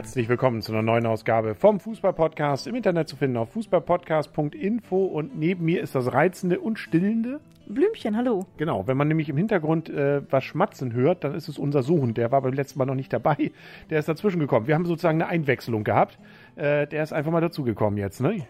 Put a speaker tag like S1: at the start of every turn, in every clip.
S1: Herzlich willkommen zu einer neuen Ausgabe vom Fußballpodcast. Im Internet zu finden auf fußballpodcast.info und neben mir ist das reizende und stillende
S2: Blümchen, hallo.
S1: Genau, wenn man nämlich im Hintergrund äh, was schmatzen hört, dann ist es unser Sohn. Der war beim letzten Mal noch nicht dabei. Der ist dazwischen gekommen. Wir haben sozusagen eine Einwechslung gehabt. Äh, der ist einfach mal dazugekommen jetzt, ne?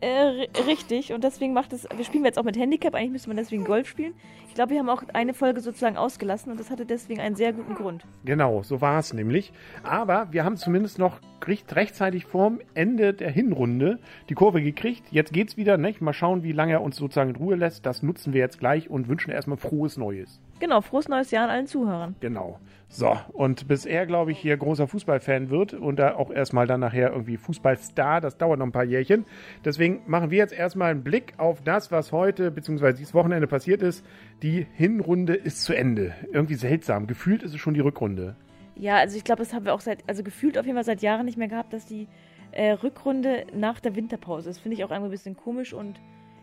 S2: Äh, richtig, und deswegen macht es. Wir spielen jetzt auch mit Handicap, eigentlich müsste man deswegen Golf spielen. Ich glaube, wir haben auch eine Folge sozusagen ausgelassen und das hatte deswegen einen sehr guten Grund.
S1: Genau, so war es nämlich. Aber wir haben zumindest noch recht, rechtzeitig vorm Ende der Hinrunde die Kurve gekriegt. Jetzt geht's wieder, nicht? Mal schauen, wie lange er uns sozusagen in Ruhe lässt. Das nutzen wir jetzt gleich und wünschen erstmal frohes Neues.
S2: Genau, frohes neues Jahr an allen Zuhörern.
S1: Genau. So, und bis er, glaube ich, hier großer Fußballfan wird und da auch erstmal dann nachher irgendwie Fußballstar, das dauert noch ein paar Jährchen. Deswegen machen wir jetzt erstmal einen Blick auf das, was heute bzw. dieses Wochenende passiert ist. Die Hinrunde ist zu Ende. Irgendwie seltsam. Gefühlt ist es schon die Rückrunde.
S2: Ja, also ich glaube, das haben wir auch seit, also gefühlt auf jeden Fall seit Jahren nicht mehr gehabt, dass die äh, Rückrunde nach der Winterpause ist. Finde ich auch irgendwie ein bisschen komisch und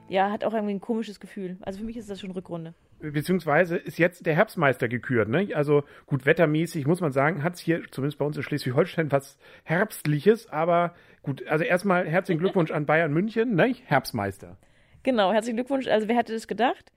S2: ja, hat auch irgendwie ein komisches Gefühl. Also für mich ist das schon Rückrunde.
S1: Beziehungsweise ist jetzt der Herbstmeister gekürt, ne? Also gut, wettermäßig muss man sagen, hat es hier zumindest bei uns in Schleswig-Holstein was Herbstliches, aber gut, also erstmal herzlichen Glückwunsch an Bayern München, ne? Herbstmeister.
S2: Genau, herzlichen Glückwunsch. Also wer hätte das gedacht?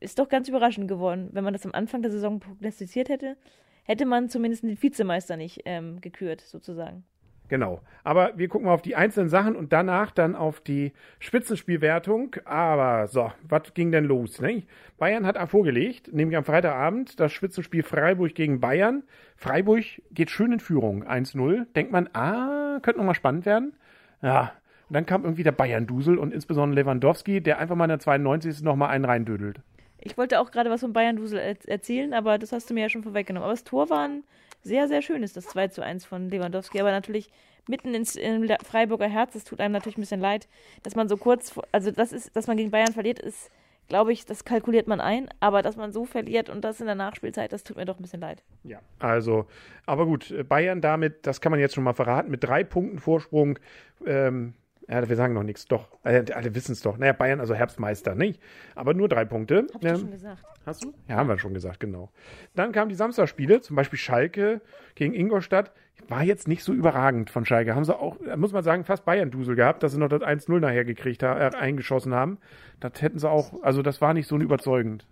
S2: Ist doch ganz überraschend geworden. Wenn man das am Anfang der Saison prognostiziert hätte, hätte man zumindest den Vizemeister nicht ähm, gekürt, sozusagen.
S1: Genau. Aber wir gucken mal auf die einzelnen Sachen und danach dann auf die Spitzenspielwertung. Aber so, was ging denn los? Ne? Bayern hat vorgelegt, nämlich am Freitagabend, das Spitzenspiel Freiburg gegen Bayern. Freiburg geht schön in Führung, 1-0. Denkt man, ah, könnte nochmal spannend werden. Ja, und dann kam irgendwie der Bayern-Dusel und insbesondere Lewandowski, der einfach mal in der 92. nochmal einen reindödelt.
S2: Ich wollte auch gerade was vom Bayern-Dusel erzählen, aber das hast du mir ja schon vorweggenommen. Aber das Tor war ein sehr, sehr schön, ist das 2 zu 1 von Lewandowski. Aber natürlich mitten ins in Freiburger Herz. Es tut einem natürlich ein bisschen leid, dass man so kurz, also das ist, dass man gegen Bayern verliert, ist, glaube ich, das kalkuliert man ein. Aber dass man so verliert und das in der Nachspielzeit, das tut mir doch ein bisschen leid.
S1: Ja, also, aber gut, Bayern damit, das kann man jetzt schon mal verraten, mit drei Punkten Vorsprung. Ähm, ja, wir sagen noch nichts. Doch, äh, alle wissen es doch. Naja, Bayern, also Herbstmeister, nicht? Aber nur drei Punkte.
S2: Hab ich ähm, schon gesagt.
S1: Hast du? Ja, haben wir schon gesagt, genau. Dann kamen die Samstagspiele, zum Beispiel Schalke gegen Ingolstadt. War jetzt nicht so überragend von Schalke. Haben sie auch, muss man sagen, fast Bayern-Dusel gehabt, dass sie noch das 1-0 nachher gekriegt haben, äh, eingeschossen haben. Das hätten sie auch, also das war nicht so überzeugend.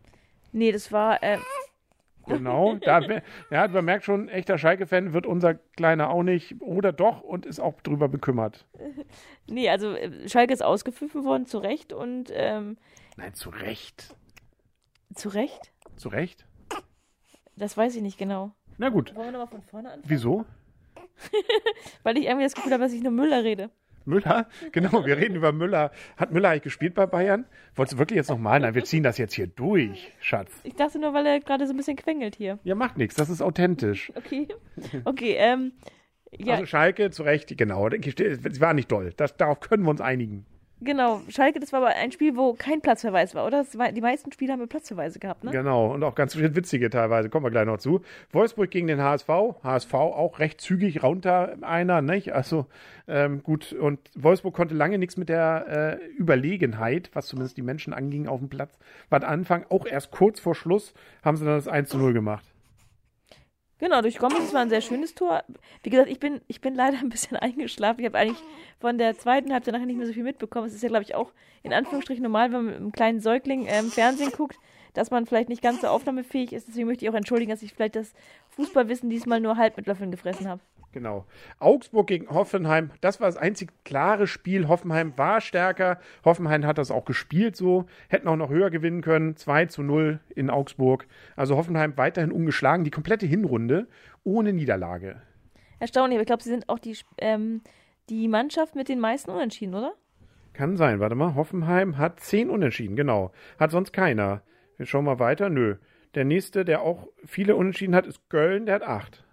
S2: Nee, das war, äh,
S1: Genau, da, ja, man merkt schon, echter Schalke-Fan wird unser Kleiner auch nicht oder doch und ist auch drüber bekümmert.
S2: Nee, also äh, Schalke ist ausgepfiffen worden, zu Recht und. Ähm,
S1: Nein, zu Recht.
S2: Zu Recht?
S1: Zu Recht?
S2: Das weiß ich nicht genau.
S1: Na gut.
S2: Wollen wir nochmal von vorne anfangen?
S1: Wieso?
S2: Weil ich irgendwie das Gefühl habe, dass ich nur Müller rede.
S1: Müller? Genau, wir reden über Müller. Hat Müller eigentlich gespielt bei Bayern? Wolltest du wirklich jetzt nochmal? Nein, wir ziehen das jetzt hier durch, Schatz.
S2: Ich dachte nur, weil er gerade so ein bisschen quengelt hier.
S1: Ja, macht nichts, das ist authentisch.
S2: Okay. Okay, ähm. Ja.
S1: Also Schalke, zu Recht, genau. Sie war nicht doll. Das, darauf können wir uns einigen.
S2: Genau, Schalke, das war aber ein Spiel, wo kein Platzverweis war, oder? War, die meisten Spiele haben wir Platzverweise gehabt, ne?
S1: Genau, und auch ganz witzige teilweise, kommen wir gleich noch zu. Wolfsburg gegen den HSV, HSV auch recht zügig runter einer, nicht? Also ähm, gut, und Wolfsburg konnte lange nichts mit der äh, Überlegenheit, was zumindest die Menschen anging auf dem Platz, war Anfang, auch erst kurz vor Schluss haben sie dann das 1 zu 0 gemacht.
S2: Genau, durch Gomez, das war ein sehr schönes Tor. Wie gesagt, ich bin, ich bin leider ein bisschen eingeschlafen. Ich habe eigentlich von der zweiten Halbzeit nachher nicht mehr so viel mitbekommen. Es ist ja, glaube ich, auch in Anführungsstrichen normal, wenn man mit einem kleinen Säugling ähm, Fernsehen guckt, dass man vielleicht nicht ganz so aufnahmefähig ist. Deswegen möchte ich auch entschuldigen, dass ich vielleicht das Fußballwissen diesmal nur halb mit Löffeln gefressen habe.
S1: Genau. Augsburg gegen Hoffenheim, das war das einzig klare Spiel. Hoffenheim war stärker. Hoffenheim hat das auch gespielt so. Hätten auch noch höher gewinnen können. 2 zu 0 in Augsburg. Also Hoffenheim weiterhin ungeschlagen. Die komplette Hinrunde ohne Niederlage.
S2: Erstaunlich, aber ich glaube, sie sind auch die, ähm, die Mannschaft mit den meisten Unentschieden, oder?
S1: Kann sein. Warte mal. Hoffenheim hat 10 Unentschieden, genau. Hat sonst keiner. Wir schauen mal weiter. Nö. Der nächste, der auch viele Unentschieden hat, ist Köln. Der hat 8.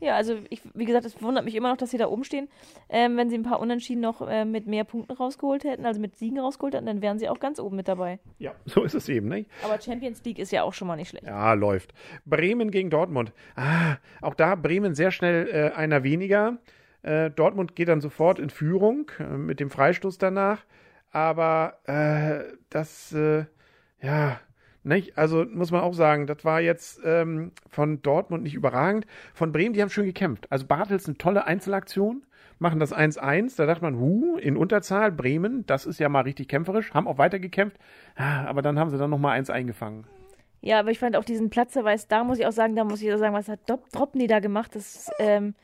S2: Ja, also ich, wie gesagt, es wundert mich immer noch, dass sie da oben stehen. Ähm, wenn sie ein paar Unentschieden noch äh, mit mehr Punkten rausgeholt hätten, also mit Siegen rausgeholt hätten, dann wären sie auch ganz oben mit dabei.
S1: Ja, so ist es eben, ne?
S2: Aber Champions League ist ja auch schon mal nicht schlecht.
S1: Ja, läuft. Bremen gegen Dortmund. Ah, auch da Bremen sehr schnell äh, einer weniger. Äh, Dortmund geht dann sofort in Führung äh, mit dem Freistoß danach. Aber äh, das, äh, ja, Nicht? Also muss man auch sagen, das war jetzt ähm, von Dortmund nicht überragend. Von Bremen, die haben schön gekämpft. Also Bartels eine tolle Einzelaktion, machen das 1-1. Da dachte man, hu, in Unterzahl, Bremen, das ist ja mal richtig kämpferisch, haben auch weiter gekämpft. Ah, aber dann haben sie dann nochmal eins eingefangen.
S2: Ja, aber ich fand auch diesen Platzverweis, da muss ich auch sagen, da muss ich auch sagen, was hat Dropney da gemacht? Das, ähm,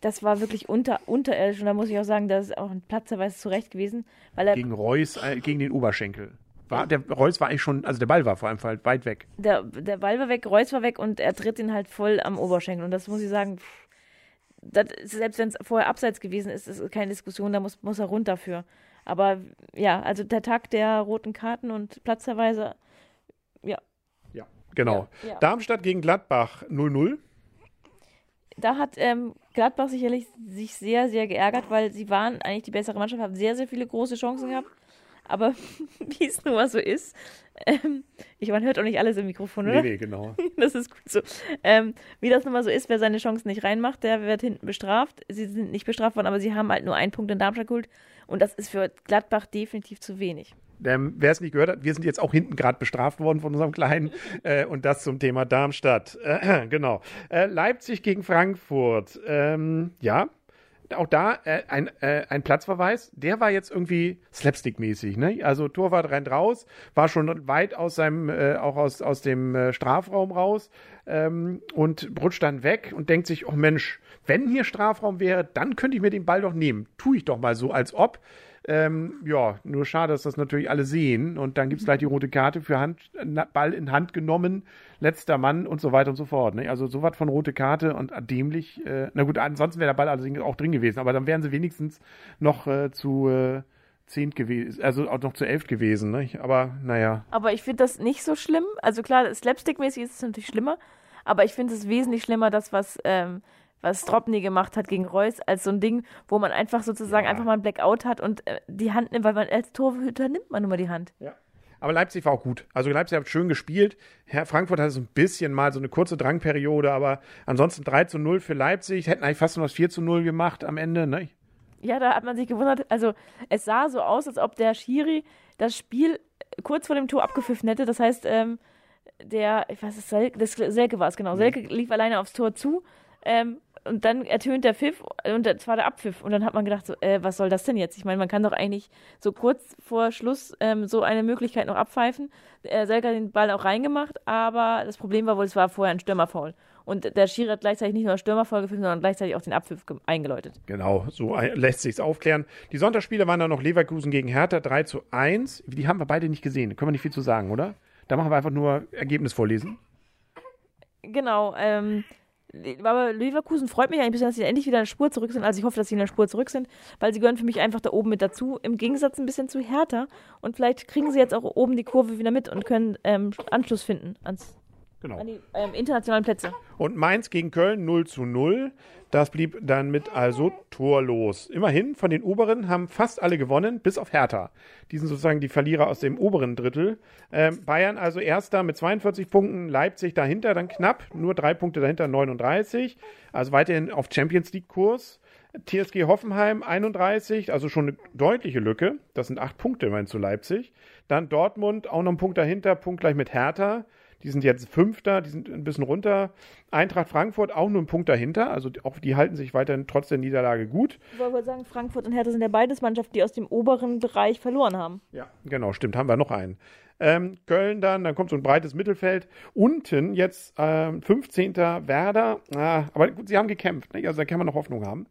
S2: das war wirklich unter, unterirdisch und da muss ich auch sagen, das ist auch ein Platzverweis zurecht gewesen. Weil er,
S1: Gegen Reus, äh, gegen den Oberschenkel. War, der Reus war eigentlich schon, also der Ball war vor allem halt weit weg.
S2: Der, der Ball war weg, Reus war weg und er tritt ihn halt voll am Oberschenkel. Und das muss ich sagen, pff, das, selbst wenn es vorher abseits gewesen ist, ist keine Diskussion, da muss, muss er runter für. Aber ja, also der Tag der roten Karten und Platzverweise, ja.
S1: Ja, genau.
S2: Ja, ja.
S1: Darmstadt gegen Gladbach 0-0.
S2: Da hat ähm, Gladbach sicherlich sich sehr, sehr geärgert, weil sie waren eigentlich die bessere Mannschaft, haben sehr, sehr viele große Chancen gehabt. Aber wie es nun mal so ist, ähm, ich, man hört auch nicht alles im Mikrofon, oder?
S1: Nee, nee, genau.
S2: Das ist gut so. Ähm, wie das nun mal so ist, wer seine Chancen nicht reinmacht, der wird hinten bestraft. Sie sind nicht bestraft worden, aber sie haben halt nur einen Punkt in Darmstadt geholt. Und das ist für Gladbach definitiv zu wenig.
S1: Ähm, Wer es nicht gehört hat, wir sind jetzt auch hinten gerade bestraft worden von unserem Kleinen. Äh, und das zum Thema Darmstadt. Äh, genau. Äh, Leipzig gegen Frankfurt. Ähm, ja, auch da äh, ein, äh, ein Platzverweis. Der war jetzt irgendwie slapstick-mäßig. Ne? Also Torwart rennt raus, war schon weit aus seinem, äh, auch aus, aus dem äh, Strafraum raus ähm, und rutscht dann weg und denkt sich, oh Mensch, wenn hier Strafraum wäre, dann könnte ich mir den Ball doch nehmen. Tue ich doch mal so, als ob. Ähm, ja, nur schade, dass das natürlich alle sehen. Und dann gibt es gleich die rote Karte für Hand, Ball in Hand genommen, letzter Mann und so weiter und so fort. Ne? Also so was von rote Karte und dämlich. Äh, na gut, ansonsten wäre der Ball allerdings auch drin gewesen. Aber dann wären sie wenigstens noch äh, zu äh, zehnt gewesen, also auch noch zu elf gewesen. Ne? Aber naja.
S2: Aber ich finde das nicht so schlimm. Also klar, slapstick-mäßig ist es natürlich schlimmer. Aber ich finde es wesentlich schlimmer, das, was ähm, was Stropny gemacht hat gegen Reus, als so ein Ding, wo man einfach sozusagen
S1: Ja.
S2: einfach mal ein Blackout hat und äh, die Hand nimmt, weil man als Torhüter nimmt man immer die Hand.
S1: Ja. Aber Leipzig war auch gut. Also Leipzig hat schön gespielt. Herr Frankfurt hatte so ein bisschen mal so eine kurze Drangperiode, aber ansonsten 3 zu 0 für Leipzig. Hätten eigentlich fast nur das 4 zu 0 gemacht am Ende, ne?
S2: Ja, da hat man sich gewundert. Also es sah so aus, als ob der Schiri das Spiel kurz vor dem Tor abgepfiffen hätte. Das heißt, ähm, der, ich weiß es, Selke, das Selke war es genau. Selke lief alleine aufs Tor zu. Ähm, und dann ertönt der Pfiff und das war der Abpfiff. Und dann hat man gedacht, so, äh, was soll das denn jetzt? Ich meine, man kann doch eigentlich so kurz vor Schluss ähm, so eine Möglichkeit noch abpfeifen. Äh, Selke hat den Ball auch reingemacht, aber das Problem war wohl, es war vorher ein Stürmerfoul. Und der Schiri hat gleichzeitig nicht nur Stürmerfoul gepfiffen, sondern gleichzeitig auch den Abpfiff ge- eingeläutet.
S1: Genau, so lässt sich's aufklären. Die Sonntagsspiele waren dann noch Leverkusen gegen Hertha 3 zu 1. Die haben wir beide nicht gesehen. Da können wir nicht viel zu sagen, oder? Da machen wir einfach nur Ergebnis vorlesen.
S2: Genau, ähm, aber Leverkusen freut mich ein bisschen, dass sie endlich wieder in der Spur zurück sind. Also ich hoffe, dass sie in der Spur zurück sind, weil sie gehören für mich einfach da oben mit dazu. Im Gegensatz ein bisschen zu Hertha. Und vielleicht kriegen sie jetzt auch oben die Kurve wieder mit und können ähm, Anschluss finden ans,
S1: Genau.
S2: an die ähm, internationalen Plätze.
S1: Und Mainz gegen Köln 0 zu 0. Das blieb dann mit also torlos. Immerhin, von den oberen haben fast alle gewonnen, bis auf Hertha. Die sind sozusagen die Verlierer aus dem oberen Drittel. Ähm, Bayern also erster mit 42 Punkten, Leipzig dahinter dann knapp, nur drei Punkte dahinter 39. Also weiterhin auf Champions League Kurs. TSG Hoffenheim 31, also schon eine deutliche Lücke. Das sind acht Punkte immerhin zu Leipzig. Dann Dortmund auch noch einen Punkt dahinter, punktgleich mit Hertha. Die sind jetzt Fünfter, die sind ein bisschen runter. Eintracht Frankfurt auch nur einen Punkt dahinter. Also auch die halten sich weiterhin trotz der Niederlage gut.
S2: Ich wollte sagen, Frankfurt und Hertha sind ja beides Mannschaften, die aus dem oberen Bereich verloren haben.
S1: Ja, genau, stimmt. Haben wir noch einen. Ähm, Köln dann, dann kommt so ein breites Mittelfeld. Unten jetzt ähm, 15. Werder. Ah, aber gut, sie haben gekämpft. Ne? Also da kann man noch Hoffnung haben.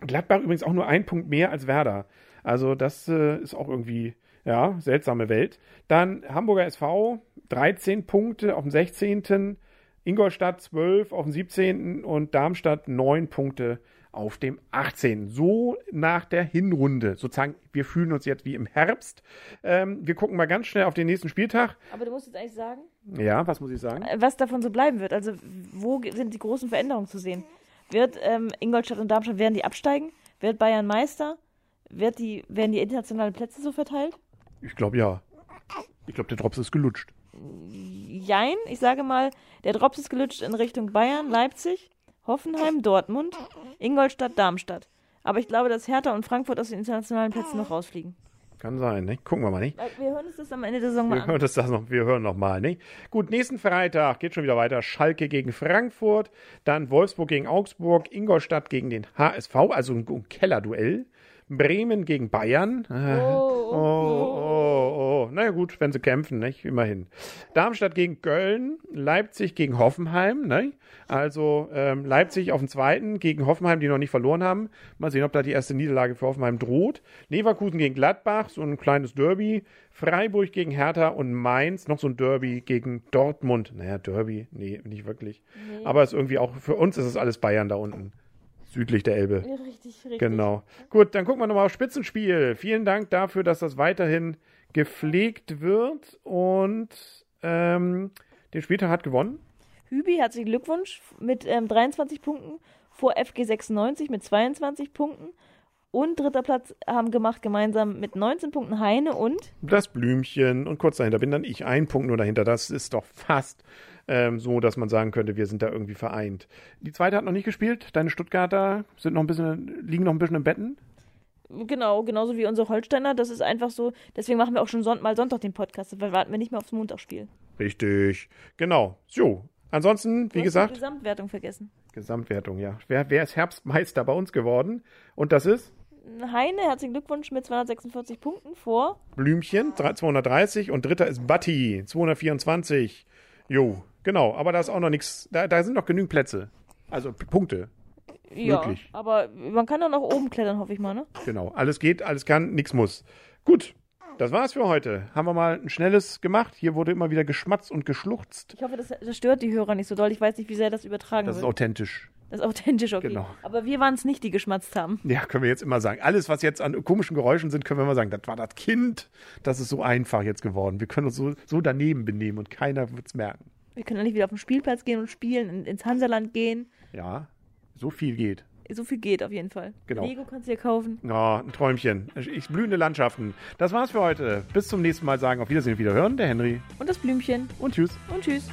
S1: Gladbach übrigens auch nur ein Punkt mehr als Werder. Also das äh, ist auch irgendwie, ja, seltsame Welt. Dann Hamburger SV, 13 Punkte auf dem 16. Ingolstadt 12 auf dem 17. und Darmstadt 9 Punkte auf dem 18. So nach der Hinrunde. Sozusagen, wir fühlen uns jetzt wie im Herbst. Ähm, wir gucken mal ganz schnell auf den nächsten Spieltag.
S2: Aber du musst jetzt eigentlich sagen,
S1: Ja, was muss ich sagen?
S2: äh, was davon so bleiben wird. Also wo sind die großen Veränderungen zu sehen? Wird ähm, Ingolstadt und Darmstadt, werden die absteigen? Wird Bayern Meister? Wird die, werden die internationalen Plätze so verteilt?
S1: Ich glaube ja. Ich glaube, der Drops ist gelutscht.
S2: Jein, ich sage mal, der Drops ist gelutscht in Richtung Bayern, Leipzig, Hoffenheim, Dortmund, Ingolstadt, Darmstadt. Aber ich glaube, dass Hertha und Frankfurt aus den internationalen Plätzen noch rausfliegen.
S1: Kann sein, ne? Gucken wir mal, nicht?
S2: Wir hören uns das am Ende der Saison mal
S1: Wir
S2: an.
S1: hören, das das noch, wir hören noch mal, nicht? Gut, nächsten Freitag geht schon wieder weiter. Schalke gegen Frankfurt, dann Wolfsburg gegen Augsburg, Ingolstadt gegen den HSV, also ein Kellerduell. Bremen gegen Bayern. Äh,
S2: Oh,
S1: oh, oh, oh. Naja gut, wenn sie kämpfen, nicht? Immerhin. Darmstadt gegen Köln, Leipzig gegen Hoffenheim, ne? Also ähm, Leipzig auf dem zweiten gegen Hoffenheim, die noch nicht verloren haben. Mal sehen, ob da die erste Niederlage für Hoffenheim droht. Leverkusen gegen Gladbach, so ein kleines Derby. Freiburg gegen Hertha und Mainz, noch so ein Derby gegen Dortmund. Naja, Derby, nee, nicht wirklich. Aber ist irgendwie auch, für uns ist es alles Bayern da unten. Südlich der Elbe.
S2: Richtig, richtig.
S1: Genau. Gut, dann gucken wir nochmal auf Spitzenspiel. Vielen Dank dafür, dass das weiterhin gepflegt wird. Und ähm, den Spieltag hat gewonnen.
S2: Hübi, herzlichen Glückwunsch mit ähm, 23 Punkten vor FG 96 mit 22 Punkten. Und dritter Platz haben gemacht gemeinsam mit 19 Punkten Heine und
S1: Das Blümchen und kurz dahinter bin dann ich. Ein Punkt nur dahinter. Das ist doch fast ähm, so, dass man sagen könnte, wir sind da irgendwie vereint. Die zweite hat noch nicht gespielt. Deine Stuttgarter sind noch ein bisschen, liegen noch ein bisschen im Betten.
S2: genau, genauso wie unsere Holsteiner. Das ist einfach so. Deswegen machen wir auch schon Son mal Sonntag den Podcast, weil warten wir nicht mehr aufs Montagsspiel.
S1: Richtig. Genau. So. Ansonsten, wie
S2: hast die
S1: gesagt,
S2: Gesamtwertung vergessen.
S1: Gesamtwertung, ja. Wer, wer ist Herbstmeister bei uns geworden? Und das ist?
S2: Heine, herzlichen Glückwunsch mit 246 Punkten vor.
S1: Blümchen, drei- 230 und dritter ist Batti, 224. Jo, genau, aber da ist auch noch nichts, da, da sind noch genügend Plätze. Also Punkte,
S2: Ja,
S1: Möglich.
S2: aber man kann dann nach oben klettern, hoffe ich mal, ne?
S1: genau. Alles geht, alles kann, nichts muss. Gut, das war's für heute. Haben wir mal ein schnelles gemacht. Hier wurde immer wieder geschmatzt und geschluchzt.
S2: Ich hoffe, das, das stört die Hörer nicht so doll. Ich weiß nicht, wie sehr das übertragen
S1: Das
S2: wird. Das ist authentisch, okay.
S1: Genau.
S2: Aber wir waren es nicht, die geschmatzt haben.
S1: Ja, können wir jetzt immer sagen. Alles, was jetzt an komischen Geräuschen sind, können wir immer sagen, das war das Kind. Das ist so einfach jetzt geworden. Wir können uns so, so daneben benehmen und keiner wird's merken.
S2: Wir können dann nicht wieder auf den Spielplatz gehen und spielen, in, ins Hansaland gehen.
S1: Ja, so viel geht.
S2: So viel geht auf jeden Fall.
S1: Genau.
S2: Lego kannst du dir kaufen.
S1: Oh, ein Träumchen. Ich blühende Landschaften. Das war's für heute. Bis zum nächsten Mal sagen auf Wiedersehen und Wiederhören. Der Henry.
S2: Und das Blümchen.
S1: Und tschüss.
S2: Und tschüss.